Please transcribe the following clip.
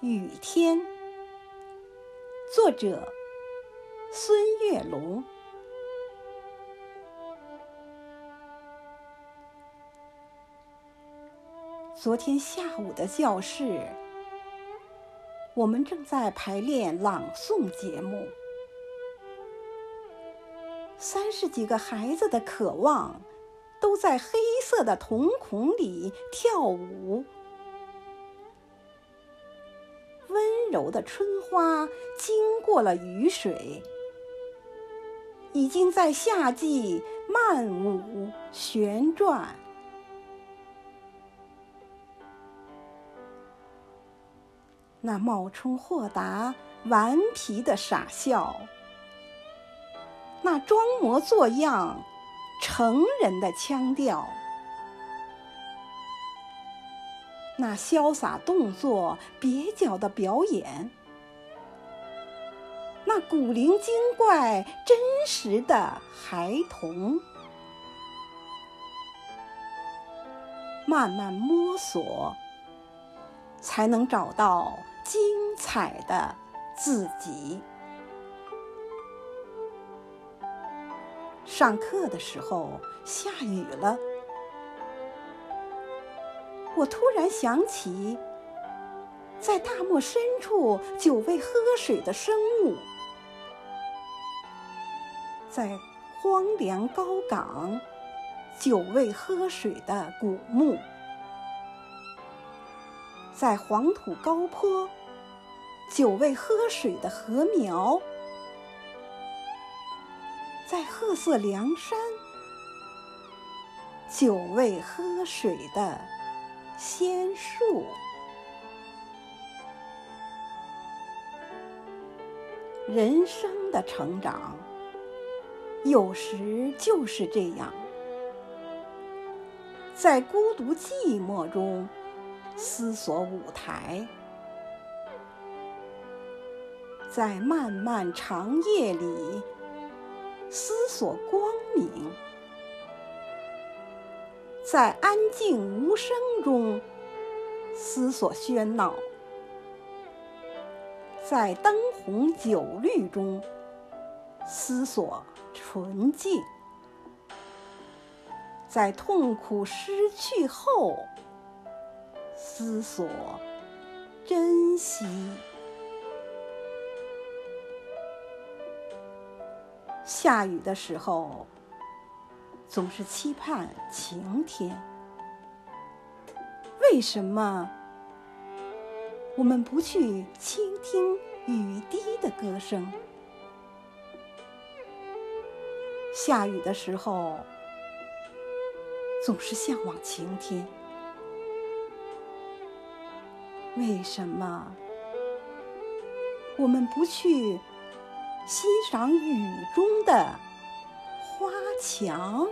雨天，作者孙月龙。昨天下午的教室，我们正在排练朗诵节目，三十几个孩子的渴望都在黑色的瞳孔里跳舞。柔的春花经过了雨水，已经在夏季漫舞旋转。那冒充豁达、顽皮的傻笑，那装模作样成人的腔调。那潇洒动作、蹩脚的表演，那古灵精怪、真实的孩童，慢慢摸索，才能找到精彩的自己。上课的时候下雨了。我突然想起，在大漠深处久未喝水的生物，在荒凉高岗久未喝水的古墓，在黄土高坡久未喝水的禾苗，在褐色梁山久未喝水的。仙树，人生的成长，有时就是这样，在孤独寂寞中思索舞台，在漫漫长夜里思索光在安静无声中思索喧闹，在灯红酒绿中思索纯净，在痛苦失去后思索珍惜。下雨的时候。总是期盼晴天，为什么我们不去倾听雨滴的歌声？下雨的时候总是向往晴天，为什么我们不去欣赏雨中的？花墙。